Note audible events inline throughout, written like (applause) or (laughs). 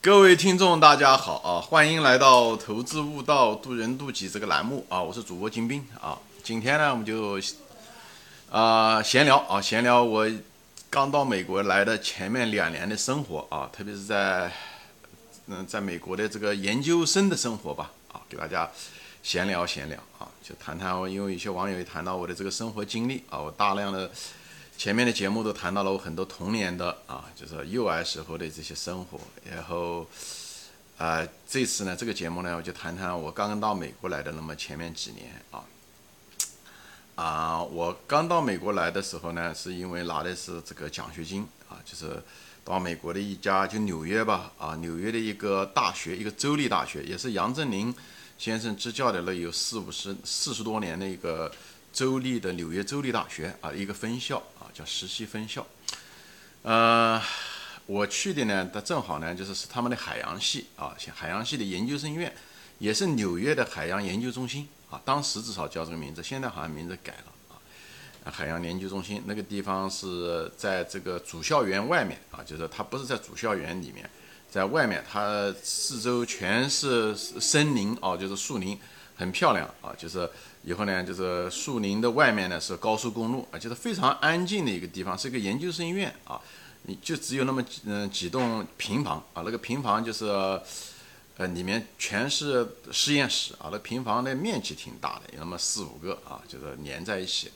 各位听众，大家好啊！欢迎来到《投资悟道，渡人渡己》这个栏目啊！我是主播金兵啊。今天呢，我们就啊闲聊啊，闲聊我刚到美国来的前面两年的生活啊，特别是在嗯，在美国的这个研究生的生活吧啊，给大家闲聊闲聊啊，就谈谈我，因为有些网友也谈到我的这个生活经历啊，我大量的。前面的节目都谈到了我很多童年的啊，就是幼儿时候的这些生活。然后，啊，这次呢，这个节目呢，我就谈谈我刚刚到美国来的那么前面几年啊。啊，我刚到美国来的时候呢，是因为拿的是这个奖学金啊，就是到美国的一家就纽约吧啊，纽约的一个大学，一个州立大学，也是杨振宁先生支教的了有四五十四十多年的一个州立的纽约州立大学啊，一个分校。叫实习分校，呃，我去的呢，它正好呢，就是是他们的海洋系啊，海洋系的研究生院，也是纽约的海洋研究中心啊，当时至少叫这个名字，现在好像名字改了啊，海洋研究中心那个地方是在这个主校园外面啊，就是它不是在主校园里面，在外面，它四周全是森林哦，就是树林，很漂亮啊，就是。以后呢，就是树林的外面呢是高速公路啊，就是非常安静的一个地方，是一个研究生院啊。你就只有那么嗯几栋平房啊，那个平房就是呃里面全是实验室啊，那平房的面积挺大的，有那么四五个啊，就是连在一起。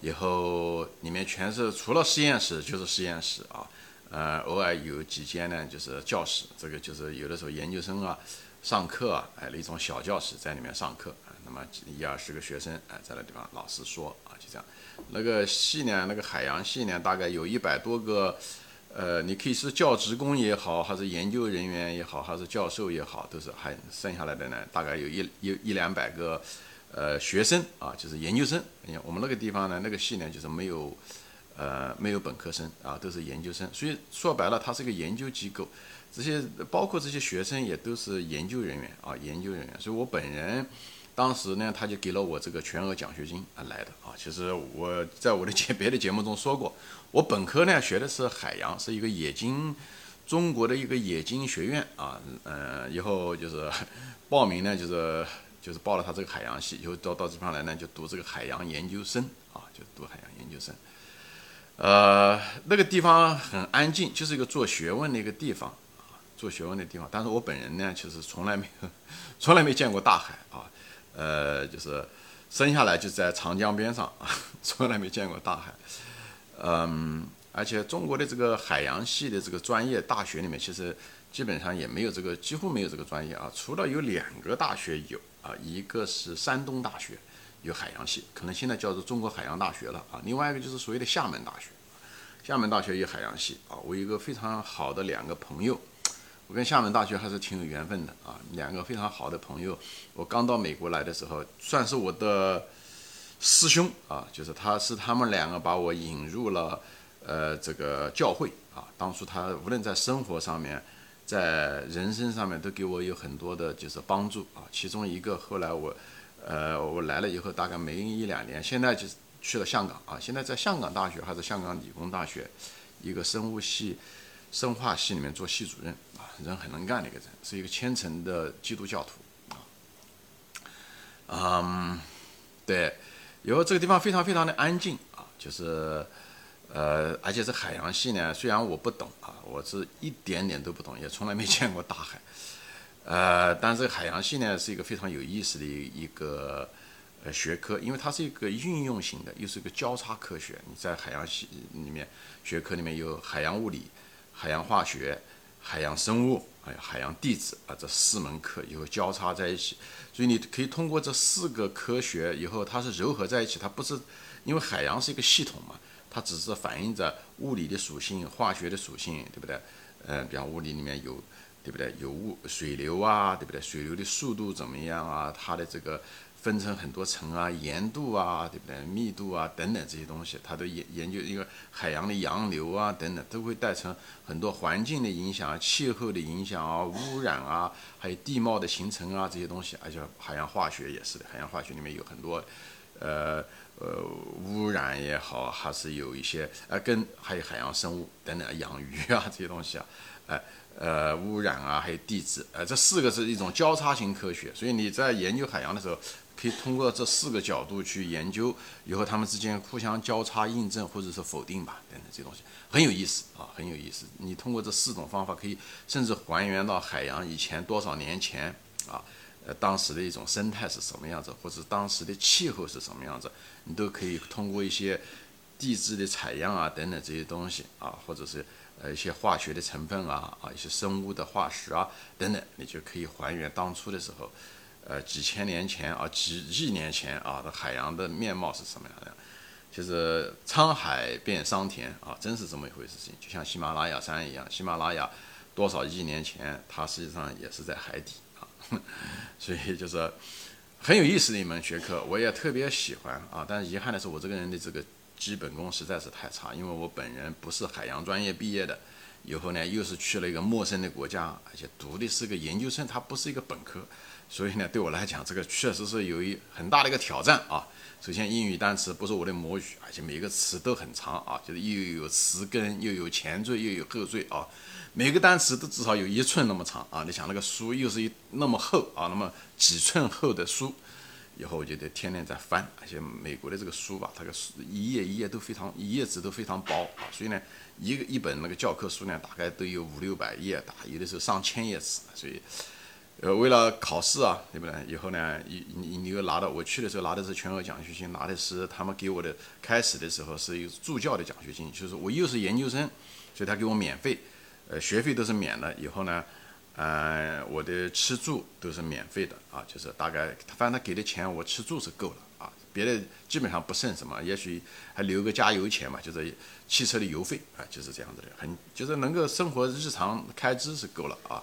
以后里面全是除了实验室就是实验室啊，呃偶尔有几间呢就是教室，这个就是有的时候研究生啊上课啊，哎那种小教室在里面上课。那么一二十个学生哎，在那地方老师说啊，就这样。那个系呢，那个海洋系呢，大概有一百多个，呃，你可以是教职工也好，还是研究人员也好，还是教授也好，都是还剩下来的呢，大概有一一一两百个，呃，学生啊，就是研究生。我们那个地方呢，那个系呢，就是没有，呃，没有本科生啊，都是研究生。所以说白了，它是个研究机构，这些包括这些学生也都是研究人员啊，研究人员。所以我本人。当时呢，他就给了我这个全额奖学金啊来的啊。其实我在我的节 (laughs) 别的节目中说过，我本科呢学的是海洋，是一个冶金，中国的一个冶金学院啊。嗯，以后就是报名呢，就是就是报了他这个海洋系，以后到到这方来呢就读这个海洋研究生啊，就读海洋研究生。呃，那个地方很安静，就是一个做学问的一个地方，做学问的地方。但是我本人呢，其实从来没有，(laughs) 从来没见过大海啊。呃，就是生下来就在长江边上，(laughs) 从来没见过大海。嗯，而且中国的这个海洋系的这个专业大学里面，其实基本上也没有这个，几乎没有这个专业啊。除了有两个大学有啊，一个是山东大学有海洋系，可能现在叫做中国海洋大学了啊。另外一个就是所谓的厦门大学，厦门大学有海洋系啊。我有一个非常好的两个朋友。我跟厦门大学还是挺有缘分的啊，两个非常好的朋友。我刚到美国来的时候，算是我的师兄啊，就是他是他们两个把我引入了呃这个教会啊。当初他无论在生活上面，在人生上面都给我有很多的就是帮助啊。其中一个后来我呃我来了以后，大概没一两年，现在就去了香港啊。现在在香港大学还是香港理工大学一个生物系。生化系里面做系主任啊，人很能干的一个人，是一个虔诚的基督教徒啊。嗯，对，以后这个地方非常非常的安静啊，就是呃，而且这海洋系呢，虽然我不懂啊，我是一点点都不懂，也从来没见过大海，呃，但是海洋系呢是一个非常有意思的一一个呃学科，因为它是一个运用型的，又是一个交叉科学。你在海洋系里面学科里面有海洋物理。海洋化学、海洋生物，还有海洋地质啊，这四门课以后交叉在一起，所以你可以通过这四个科学以后，它是糅合在一起，它不是因为海洋是一个系统嘛，它只是反映着物理的属性、化学的属性，对不对？嗯，比方物理里面有，对不对？有物水流啊，对不对？水流的速度怎么样啊？它的这个。分成很多层啊，盐度啊，对不对？密度啊，等等这些东西，它都研研究一个海洋的洋流啊，等等，都会带成很多环境的影响啊、气候的影响啊、污染啊，还有地貌的形成啊这些东西。而且海洋化学也是的，海洋化学里面有很多，呃呃，污染也好，还是有一些呃，跟还有海洋生物等等，养鱼啊这些东西啊，哎呃污染啊，还有地质，呃，这四个是一种交叉型科学，所以你在研究海洋的时候，可以通过这四个角度去研究，以后它们之间互相交叉印证或者是否定吧，等等这东西很有意思啊，很有意思。你通过这四种方法，可以甚至还原到海洋以前多少年前啊。呃，当时的一种生态是什么样子，或者当时的气候是什么样子，你都可以通过一些地质的采样啊等等这些东西啊，或者是呃一些化学的成分啊啊一些生物的化石啊等等，你就可以还原当初的时候，呃几千年前啊几亿年前啊的海洋的面貌是什么样的？就是沧海变桑田啊，真是这么一回事情。就像喜马拉雅山一样，喜马拉雅多少亿年前，它实际上也是在海底啊。(laughs) 所以就是很有意思的一门学科，我也特别喜欢啊。但是遗憾的是，我这个人的这个基本功实在是太差，因为我本人不是海洋专业毕业的，以后呢又是去了一个陌生的国家，而且读的是个研究生，它不是一个本科，所以呢对我来讲，这个确实是有一很大的一个挑战啊。首先英语单词不是我的母语，而且每个词都很长啊，就是又有词根，又有前缀，又有后缀啊。每个单词都至少有一寸那么长啊！你想那个书又是一那么厚啊，那么几寸厚的书，以后我就得天天在翻。而且美国的这个书吧，它个书一页一页都非常，一页纸都非常薄啊，所以呢，一个一本那个教科书呢，大概都有五六百页大，有的时候上千页纸。所以，呃，为了考试啊，对不对？以后呢，你你你又拿到我去的时候拿的是全额奖学金，拿的是他们给我的开始的时候是一个助教的奖学金，就是我又是研究生，所以他给我免费。呃，学费都是免的，以后呢，呃，我的吃住都是免费的啊，就是大概，反正他给的钱我吃住是够了啊，别的基本上不剩什么，也许还留个加油钱嘛，就是汽车的油费啊，就是这样子的，很就是能够生活日常开支是够了啊，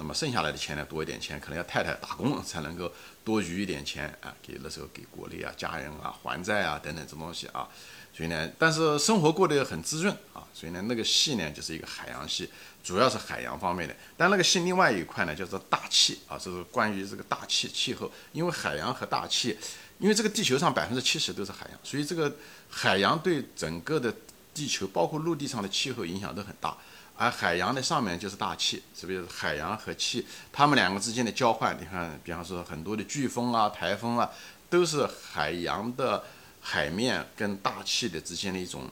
那么剩下来的钱呢，多一点钱，可能要太太打工才能够多余一点钱啊，给那时候给国内啊、家人啊还债啊等等这东西啊。所以呢，但是生活过得很滋润啊，所以呢，那个系呢就是一个海洋系，主要是海洋方面的。但那个系另外一块呢叫做大气啊，这是关于这个大气气候。因为海洋和大气，因为这个地球上百分之七十都是海洋，所以这个海洋对整个的地球，包括陆地上的气候影响都很大。而海洋的上面就是大气，是不是？海洋和气，它们两个之间的交换，你看，比方说很多的飓风啊、台风啊，都是海洋的。海面跟大气的之间的一种，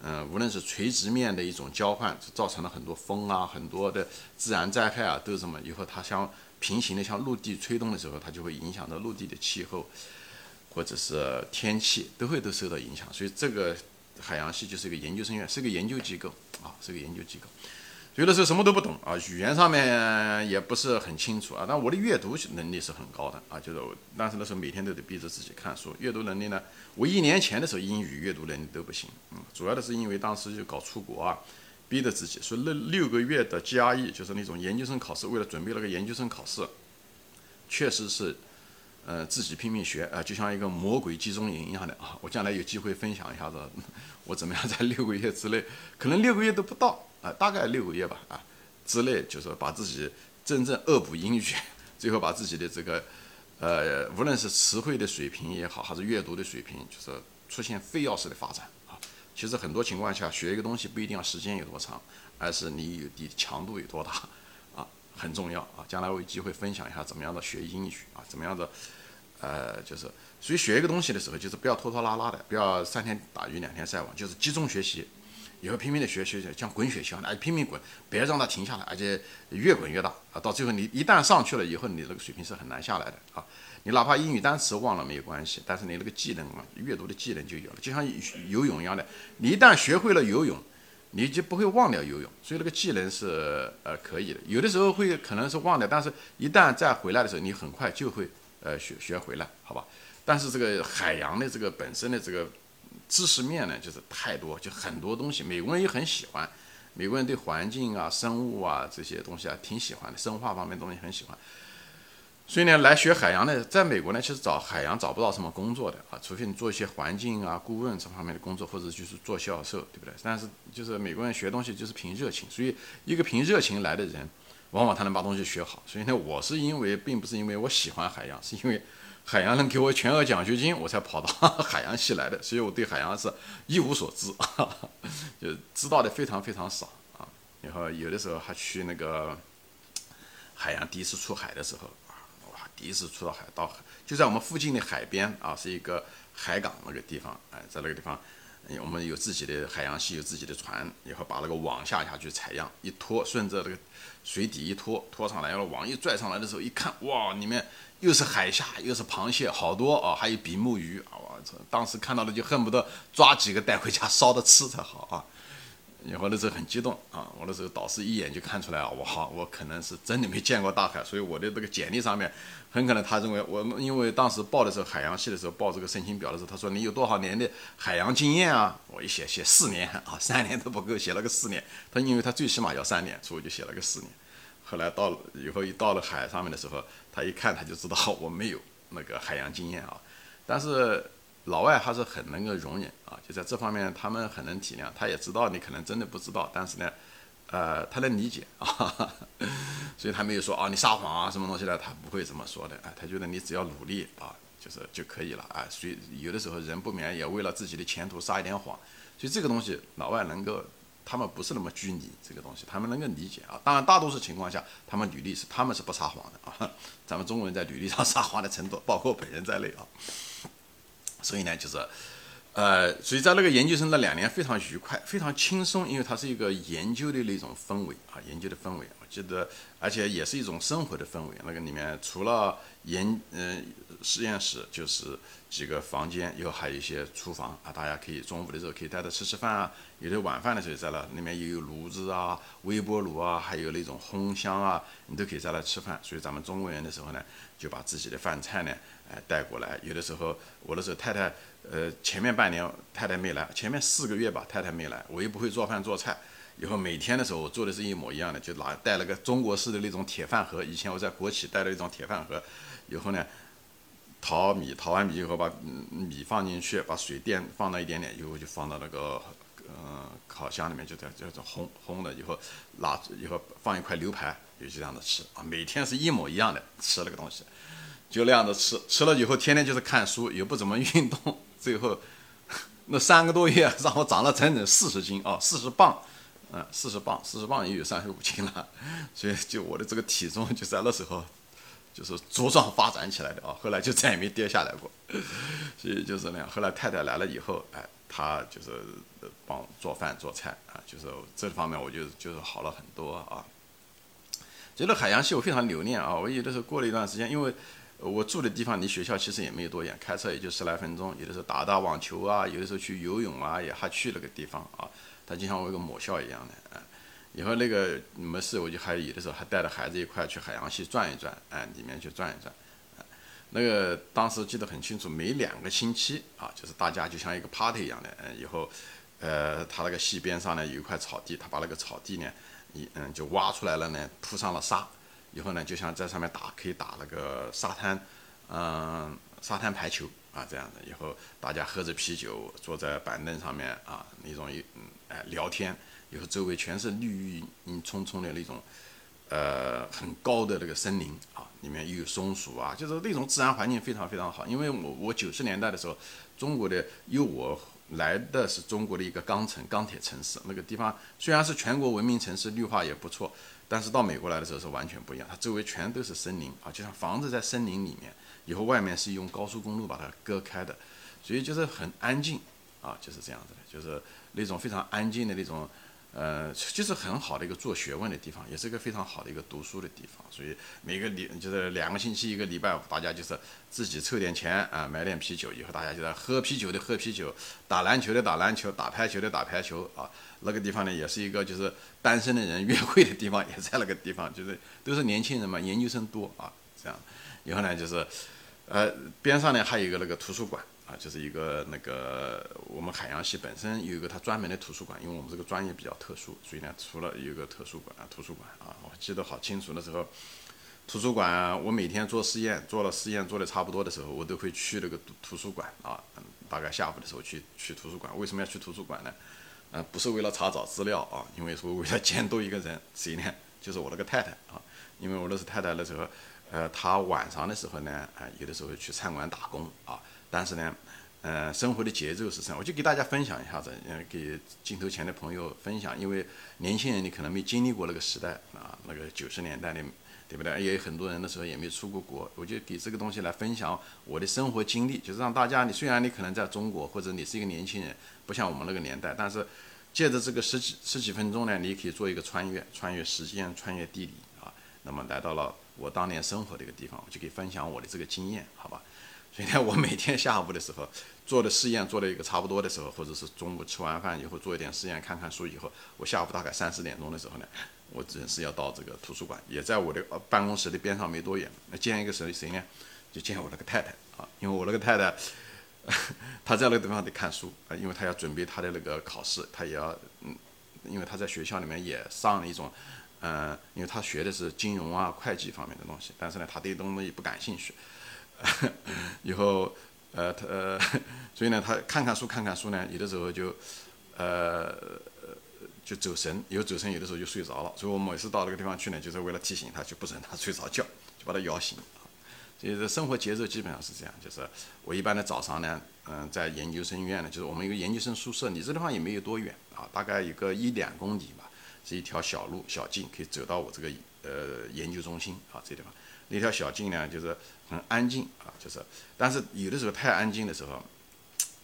嗯，无论是垂直面的一种交换，造成了很多风啊，很多的自然灾害啊，都这么以后它像平行的向陆地吹动的时候，它就会影响到陆地的气候，或者是天气都会都受到影响。所以这个海洋系就是一个研究生院，是个研究机构啊，是个研究机构。有的时候什么都不懂啊，语言上面也不是很清楚啊，但我的阅读能力是很高的啊，就是我但是那时候每天都得逼着自己看书，阅读能力呢，我一年前的时候英语阅读能力都不行，嗯，主要的是因为当时就搞出国啊，逼着自己，所以那六个月的 GRE 就是那种研究生考试，为了准备那个研究生考试，确实是，呃，自己拼命学啊，就像一个魔鬼集中营一样的啊，我将来有机会分享一下子，(laughs) 我怎么样在六个月之内，可能六个月都不到。啊，大概六个月吧，啊，之内就是把自己真正恶补英语，(laughs) 最后把自己的这个，呃，无论是词汇的水平也好，还是阅读的水平，就是出现飞跃式的发展啊。其实很多情况下，学一个东西不一定要时间有多长，而是你有的强度有多大，很重要啊。将来我有机会分享一下怎么样的学英语啊，怎么样的，呃，就是所以学一个东西的时候，就是不要拖拖拉拉的，不要三天打鱼两天晒网，就是集中学习。以后拼命的学学学像滚雪球一样，拼命滚，别让它停下来，而且越滚越大啊！到最后你一旦上去了以后，你这个水平是很难下来的啊！你哪怕英语单词忘了没有关系，但是你那个技能啊，阅读的技能就有了，就像游泳一样的，你一旦学会了游泳，你就不会忘掉游泳，所以那个技能是呃可以的。有的时候会可能是忘掉，但是一旦再回来的时候，你很快就会呃学学回来，好吧？但是这个海洋的这个本身的这个。知识面呢，就是太多，就很多东西。美国人也很喜欢，美国人对环境啊、生物啊这些东西啊挺喜欢的，生化方面东西很喜欢。所以呢，来学海洋的，在美国呢，其实找海洋找不到什么工作的啊，除非你做一些环境啊、顾问这方面的工作，或者就是做销售，对不对？但是就是美国人学东西就是凭热情，所以一个凭热情来的人，往往他能把东西学好。所以呢，我是因为并不是因为我喜欢海洋，是因为。海洋能给我全额奖学金，我才跑到海洋系来的，所以我对海洋是一无所知，(laughs) 就知道的非常非常少啊。然后有的时候还去那个海洋第一次出海的时候，第一次出到海到就在我们附近的海边啊，是一个海港那个地方，哎，在那个地方，我们有自己的海洋系，有自己的船，以后把那个网下下去采样，一拖，顺着这个水底一拖，拖上来，然后网一拽上来的时候，一看，哇，里面又是海虾，又是螃蟹，好多啊，还有比目鱼啊，我操，当时看到了就恨不得抓几个带回家烧着吃才好啊。以后那时候很激动啊！我那时候导师一眼就看出来啊，我好，我可能是真的没见过大海，所以我的这个简历上面很可能他认为我，因为当时报的时候海洋系的时候报这个申请表的时候，他说你有多少年的海洋经验啊？我一写写四年啊，三年都不够，写了个四年。他因为他最起码要三年，所以我就写了个四年。后来到了以后一到了海上面的时候，他一看他就知道我没有那个海洋经验啊，但是。老外还是很能够容忍啊，就在这方面他们很能体谅，他也知道你可能真的不知道，但是呢，呃，他能理解啊，(laughs) 所以他没有说啊你撒谎啊什么东西的，他不会这么说的，啊，他觉得你只要努力啊，就是就可以了啊，所以有的时候人不免也为了自己的前途撒一点谎，所以这个东西老外能够，他们不是那么拘泥这个东西，他们能够理解啊，当然大多数情况下他们履历是他们是不撒谎的啊，咱们中国人在履历上撒谎的程度，包括本人在内啊。所以呢，就是，呃，所以在那个研究生那两年非常愉快，非常轻松，因为它是一个研究的那种氛围啊，研究的氛围。我记得，而且也是一种生活的氛围。那个里面除了研，嗯，实验室就是几个房间，以后还有一些厨房啊，大家可以中午的时候可以在这吃吃饭啊。有的晚饭的时候在那，里面也有炉子啊、微波炉啊，还有那种烘箱啊，你都可以在那吃饭。所以咱们中国人的时候呢，就把自己的饭菜呢。哎，带过来，有的时候我的时候太太，呃，前面半年太太没来，前面四个月吧，太太没来，我又不会做饭做菜，以后每天的时候我做的是一模一样的，就拿带了个中国式的那种铁饭盒，以前我在国企带了一种铁饭盒，以后呢，淘米，淘完米以后把米放进去，把水电放到一点点，以后就放到那个嗯烤箱里面，就在就在烘烘了以后，拿以后放一块牛排，就这样的吃啊，每天是一模一样的吃那个东西。就那样子吃，吃了以后天天就是看书，也不怎么运动，(laughs) 最后那三个多月让我长了整整四十斤啊，四十磅，嗯，四十磅，四十磅也有三十五斤了，(laughs) 所以就我的这个体重就在那时候就是茁壮发展起来的啊，(laughs) 后来就再也没跌下来过，(laughs) 所以就是那样。后来太太来了以后，哎，她就是帮做饭做菜啊，就是这方面我就就是好了很多啊。觉得海洋系我非常留恋啊，我有的时候过了一段时间，因为。我住的地方离学校其实也没有多远，开车也就十来分钟。有的时候打打网球啊，有的时候去游泳啊，也还去了个地方啊。它就像我一个母校一样的，啊。以后那个没事，我就还有的时候还带着孩子一块去海洋系转一转，哎，里面去转一转。那个当时记得很清楚，每两个星期啊，就是大家就像一个 party 一样的，嗯，以后，呃，他那个溪边上呢有一块草地，他把那个草地呢，一嗯就挖出来了呢，铺上了沙。以后呢，就像在上面打，可以打那个沙滩，嗯，沙滩排球啊，这样的。以后大家喝着啤酒，坐在板凳上面啊，那种一嗯，哎，聊天。以后周围全是绿荫葱葱的那种，呃，很高的那个森林啊，里面又有松鼠啊，就是那种自然环境非常非常好。因为我我九十年代的时候，中国的有我来的是中国的一个钢城、钢铁城市，那个地方虽然是全国文明城市，绿化也不错。但是到美国来的时候是完全不一样，它周围全都是森林啊，就像房子在森林里面，以后外面是用高速公路把它割开的，所以就是很安静啊，就是这样子的，就是那种非常安静的那种。呃，就是很好的一个做学问的地方，也是一个非常好的一个读书的地方。所以每个礼就是两个星期一个礼拜，大家就是自己凑点钱啊，买点啤酒，以后大家就在喝啤酒的喝啤酒，打篮球的打篮球，打排球的打排球啊。那个地方呢，也是一个就是单身的人约会的地方，也在那个地方，就是都是年轻人嘛，研究生多啊，这样。以后呢，就是呃边上呢还有一个那个图书馆。啊，就是一个那个我们海洋系本身有一个它专门的图书馆，因为我们这个专业比较特殊，所以呢，除了有一个特殊馆啊，图书馆啊，我记得好清楚的时候，图书馆我每天做实验，做了实验做的差不多的时候，我都会去那个图图书馆啊，大概下午的时候去去图书馆。为什么要去图书馆呢？呃，不是为了查找资料啊，因为说为了监督一个人，谁呢？就是我那个太太啊，因为我那是太太的时候，呃，她晚上的时候呢，啊，有的时候去餐馆打工啊。但是呢，呃，生活的节奏是什么？我就给大家分享一下子，嗯，给镜头前的朋友分享，因为年轻人你可能没经历过那个时代啊，那个九十年代的，对不对？也有很多人的时候也没出过国，我就给这个东西来分享我的生活经历，就是让大家，你虽然你可能在中国，或者你是一个年轻人，不像我们那个年代，但是借着这个十几十几分钟呢，你可以做一个穿越，穿越时间，穿越地理啊，那么来到了我当年生活的一个地方，我就可以分享我的这个经验，好吧？所以呢，我每天下午的时候做的试验做了一个差不多的时候，或者是中午吃完饭以后做一点试验，看看书以后，我下午大概三四点钟的时候呢，我准是要到这个图书馆，也在我的办公室的边上没多远。那见一个谁谁呢？就见我那个太太啊，因为我那个太太，(laughs) 她在那个地方得看书啊，因为她要准备她的那个考试，她也要嗯，因为她在学校里面也上了一种，嗯，因为她学的是金融啊、会计方面的东西，但是呢，她对东西不感兴趣。(laughs) 以后，呃，他呃，所以呢，他看看书，看看书呢，有的时候就，呃，就走神，有走神，有的时候就睡着了。所以我每次到那个地方去呢，就是为了提醒他，就不准他睡着觉，就把他摇醒。所以这生活节奏基本上是这样，就是我一般的早上呢，嗯，在研究生院呢，就是我们一个研究生宿舍，离这地方也没有多远啊，大概一个一两公里吧，是一条小路小径，可以走到我这个呃研究中心啊这地方。那条小径呢，就是很安静啊，就是，但是有的时候太安静的时候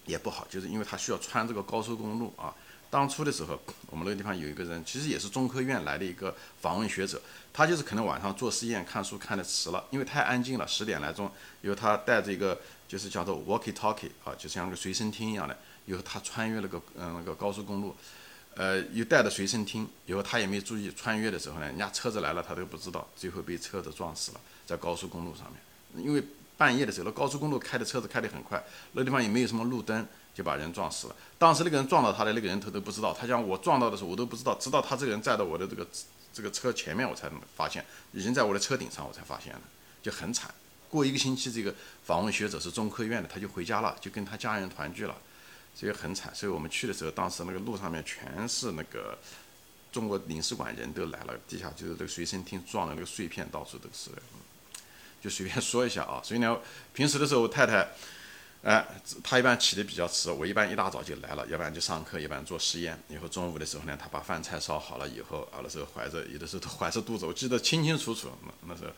也不好，就是因为他需要穿这个高速公路啊。当初的时候，我们那个地方有一个人，其实也是中科院来的一个访问学者，他就是可能晚上做实验看书看的迟了，因为太安静了，十点来钟，因为他带着一个就是叫做 walkie talkie 啊，就像个随身听一样的，以后他穿越了个嗯那个高速公路。呃，又带着随身听，以后他也没注意穿越的时候呢，人家车子来了他都不知道，最后被车子撞死了，在高速公路上面。因为半夜的时候，那高速公路开的车子开得很快，那地方也没有什么路灯，就把人撞死了。当时那个人撞到他的那个人头都不知道，他讲我撞到的时候我都不知道，直到他这个人站到我的这个这个车前面，我才发现已经在我的车顶上，我才发现了，就很惨。过一个星期，这个访问学者是中科院的，他就回家了，就跟他家人团聚了。这个很惨，所以我们去的时候，当时那个路上面全是那个中国领事馆人都来了，地下就是这个随身听撞的那个碎片到处都是，就随便说一下啊。所以呢，平时的时候太太，哎，她一般起的比较迟，我一般一大早就来了，要不然就上课，一般做实验。以后中午的时候呢，她把饭菜烧好了以后，啊，那时候怀着，有的时候都怀着肚子，我记得清清楚楚，那那时候。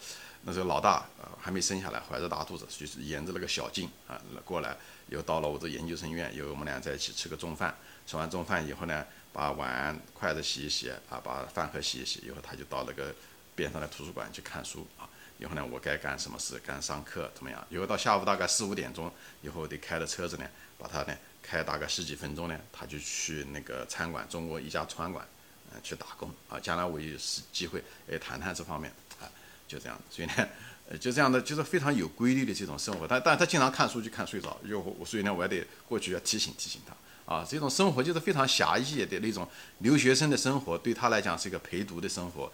那时候老大啊还没生下来，怀着大肚子，就是沿着那个小径啊过来，又到了我这研究生院，又我们俩在一起吃个中饭。吃完中饭以后呢，把碗筷子洗一洗啊，把饭盒洗一洗，以后他就到那个边上的图书馆去看书啊。以后呢，我该干什么事？干上课怎么样？以后到下午大概四五点钟以后，得开着车子呢，把他呢开大概十几分钟呢，他就去那个餐馆，中国一家餐馆，嗯，去打工啊。将来我有时机会哎谈谈这方面啊。就这样，所以呢，呃，就这样的，就是非常有规律的这种生活。但但他经常看书就看睡着，又我所以呢，我还得过去要提醒提醒他啊。这种生活就是非常狭义的那种留学生的生活，对他来讲是一个陪读的生活。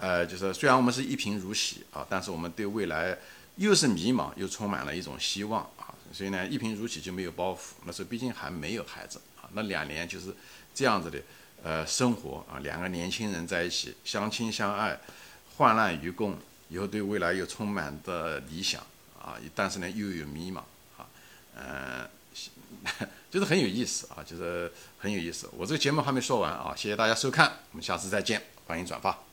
呃，就是虽然我们是一贫如洗啊，但是我们对未来又是迷茫，又充满了一种希望啊。所以呢，一贫如洗就没有包袱。那时候毕竟还没有孩子啊，那两年就是这样子的呃生活啊，两个年轻人在一起相亲相爱，患难与共。以后对未来又充满的理想啊，但是呢又有迷茫啊，嗯，(laughs) 就是很有意思啊，就是很有意思。我这个节目还没说完啊，谢谢大家收看，我们下次再见，欢迎转发。